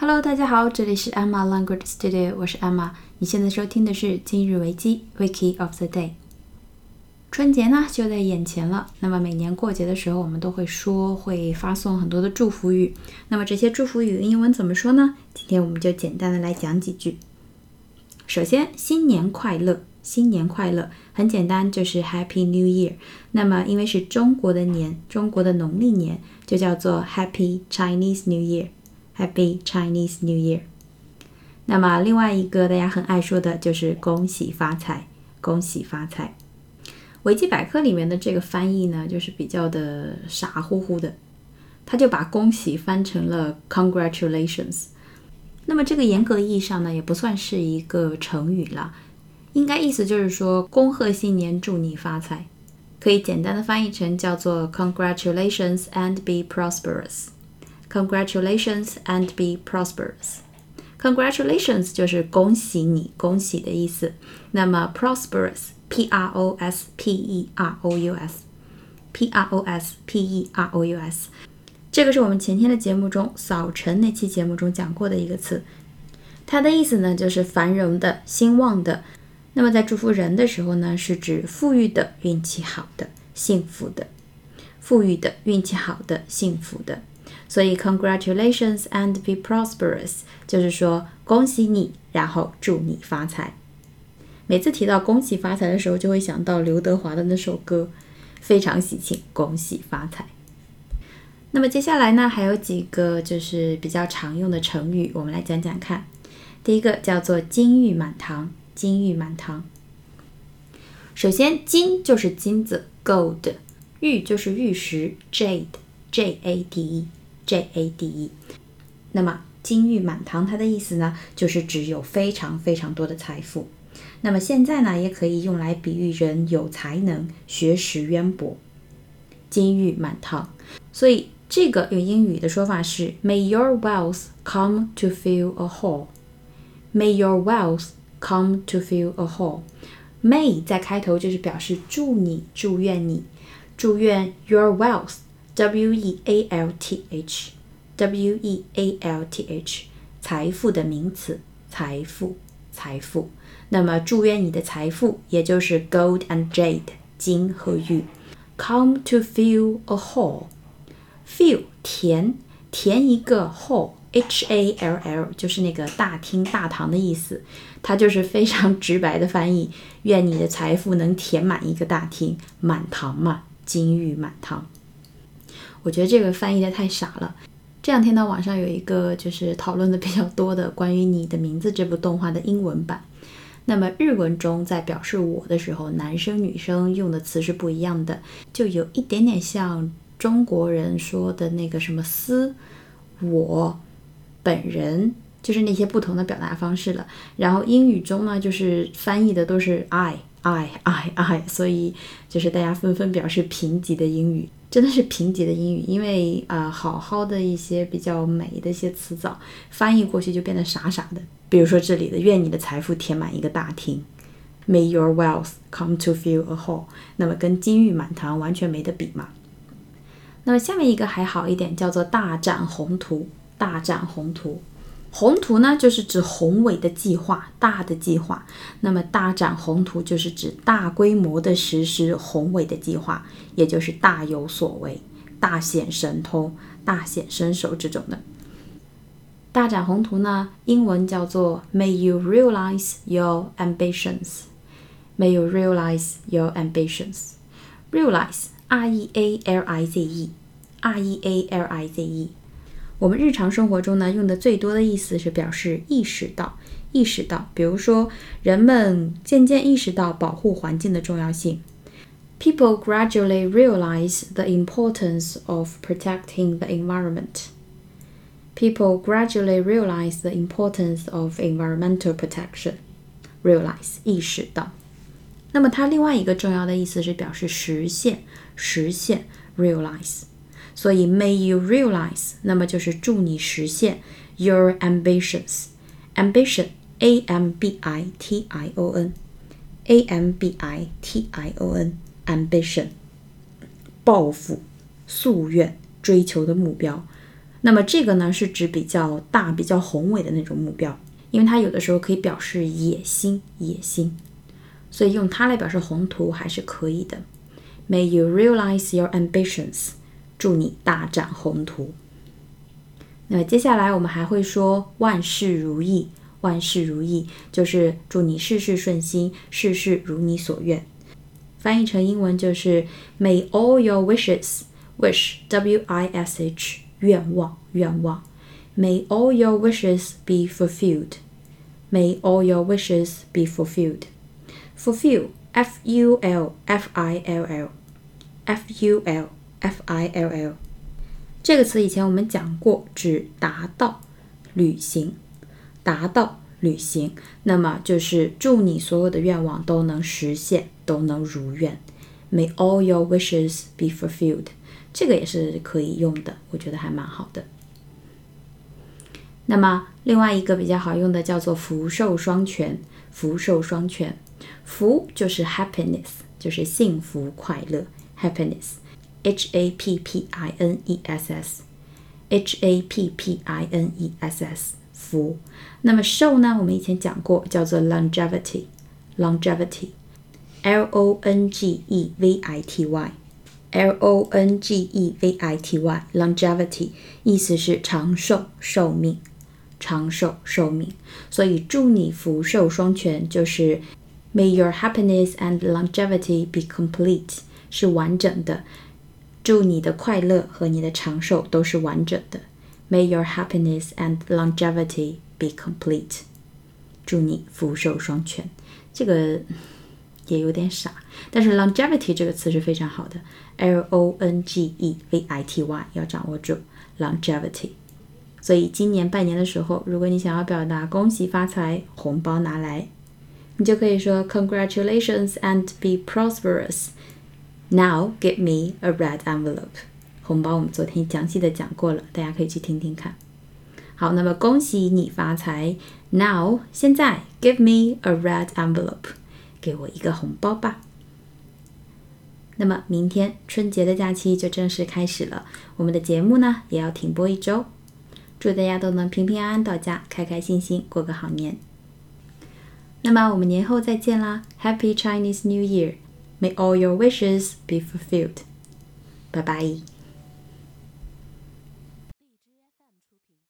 Hello，大家好，这里是 Emma Language Studio，我是 Emma。你现在收听的是今日维基 Wiki of the Day。春节呢就在眼前了，那么每年过节的时候，我们都会说会发送很多的祝福语。那么这些祝福语英文怎么说呢？今天我们就简单的来讲几句。首先，新年快乐，新年快乐，很简单，就是 Happy New Year。那么因为是中国的年，中国的农历年，就叫做 Happy Chinese New Year Happy Chinese New Year。那么另外一个大家很爱说的就是恭喜发财，恭喜发财。维基百科里面的这个翻译呢，就是比较的傻乎乎的，他就把恭喜翻成了 Congratulations。那么这个严格意义上呢，也不算是一个成语了，应该意思就是说恭贺新年，祝你发财，可以简单的翻译成叫做 Congratulations and be prosperous。Congratulations and be prosperous。Congratulations 就是恭喜你，恭喜的意思。那么 prosperous，P R O S P E R O U S，P R O S P E R O U S。这个是我们前天的节目中早晨那期节目中讲过的一个词，它的意思呢就是繁荣的、兴旺的。那么在祝福人的时候呢，是指富裕的、运气好的、幸福的。富裕的、运气好的、幸福的。所以 Congratulations and be prosperous 就是说恭喜你，然后祝你发财。每次提到恭喜发财的时候，就会想到刘德华的那首歌，非常喜庆，恭喜发财。那么接下来呢，还有几个就是比较常用的成语，我们来讲讲看。第一个叫做金玉满堂，金玉满堂。首先，金就是金子，gold；玉就是玉石，jade，j a d e，j a d e。那么金玉满堂，它的意思呢，就是指有非常非常多的财富。那么现在呢，也可以用来比喻人有才能、学识渊博。金玉满堂，所以。这个用英语的说法是 May your wealth come to fill a hall. May your wealth come to fill a hall. May 在开头就是表示祝你、祝愿你、祝愿 your wealth. W E A L T H. W E A L T H. 财富的名词，财富，财富。那么祝愿你的财富，也就是 gold and jade，金和玉，come to fill a hall. fill 填填一个 hall，h a l l 就是那个大厅大堂的意思，它就是非常直白的翻译。愿你的财富能填满一个大厅，满堂嘛，金玉满堂。我觉得这个翻译的太傻了。这两天呢，网上有一个就是讨论的比较多的关于《你的名字》这部动画的英文版。那么日文中在表示我的时候，男生女生用的词是不一样的，就有一点点像。中国人说的那个什么“私”，我本人就是那些不同的表达方式了。然后英语中呢，就是翻译的都是 I I I I，所以就是大家纷纷表示贫瘠的英语，真的是贫瘠的英语。因为呃，好好的一些比较美的一些词藻翻译过去就变得傻傻的。比如说这里的“愿你的财富填满一个大厅 ”，May your wealth come to fill a hall，那么跟金玉满堂完全没得比嘛。那么下面一个还好一点，叫做大展宏图。大展宏图，宏图呢就是指宏伟的计划，大的计划。那么大展宏图就是指大规模的实施宏伟的计划，也就是大有所为、大显神通、大显身手这种的。大展宏图呢，英文叫做 May you realize your ambitions. May you realize your ambitions. Realize. R E A L I Z E，R E A L I Z E，我们日常生活中呢用的最多的意思是表示意识到，意识到。比如说，人们渐渐意识到保护环境的重要性。People gradually realize the importance of protecting the environment. People gradually realize the importance of environmental protection. Realize 意识到。那么它另外一个重要的意思是表示实现。实现 realize，所以 may you realize，那么就是祝你实现 your ambitions。ambition a m b i t i o n a m b i t i o n ambition，抱负、夙愿、追求的目标。那么这个呢是指比较大、比较宏伟的那种目标，因为它有的时候可以表示野心、野心，所以用它来表示宏图还是可以的。May you realize your ambitions，祝你大展宏图。那接下来我们还会说万事如意，万事如意就是祝你事事顺心，事事如你所愿。翻译成英文就是 May all your wishes wish W I S H 愿望愿望，May all your wishes be fulfilled. May all your wishes be fulfilled. Fulfill F U L F I L L F U L F I L L 这个词以前我们讲过，指达到、履行、达到、履行。那么就是祝你所有的愿望都能实现，都能如愿。May all your wishes be fulfilled。这个也是可以用的，我觉得还蛮好的。那么另外一个比较好用的叫做福寿双全，福寿双全，福就是 happiness，就是幸福快乐，happiness。H A P P I N E S S，H A P P I N E S S，福。那么寿呢？我们以前讲过，叫做 longevity，longevity，L O N G E V I T Y，L O N G E V I T Y，longevity 意思是长寿、寿命、长寿、寿命。所以祝你福寿双全，就是 May your happiness and longevity be complete，是完整的。 祝你的快乐和你的长寿都是完整的。May your happiness and longevity be complete。祝你福寿双全。这个也有点傻，但是 longevity 这个词是非常好的。L O N G E V I T Y 要掌握住 longevity。所以今年拜年的时候，如果你想要表达恭喜发财，红包拿来，你就可以说 Congratulations and be prosperous。Now give me a red envelope。红包我们昨天详细的讲过了，大家可以去听听看。好，那么恭喜你发财。Now 现在 give me a red envelope，给我一个红包吧。那么明天春节的假期就正式开始了，我们的节目呢也要停播一周。祝大家都能平平安安到家，开开心心过个好年。那么我们年后再见啦，Happy Chinese New Year！Year！May all your wishes be fulfilled. Bye bye.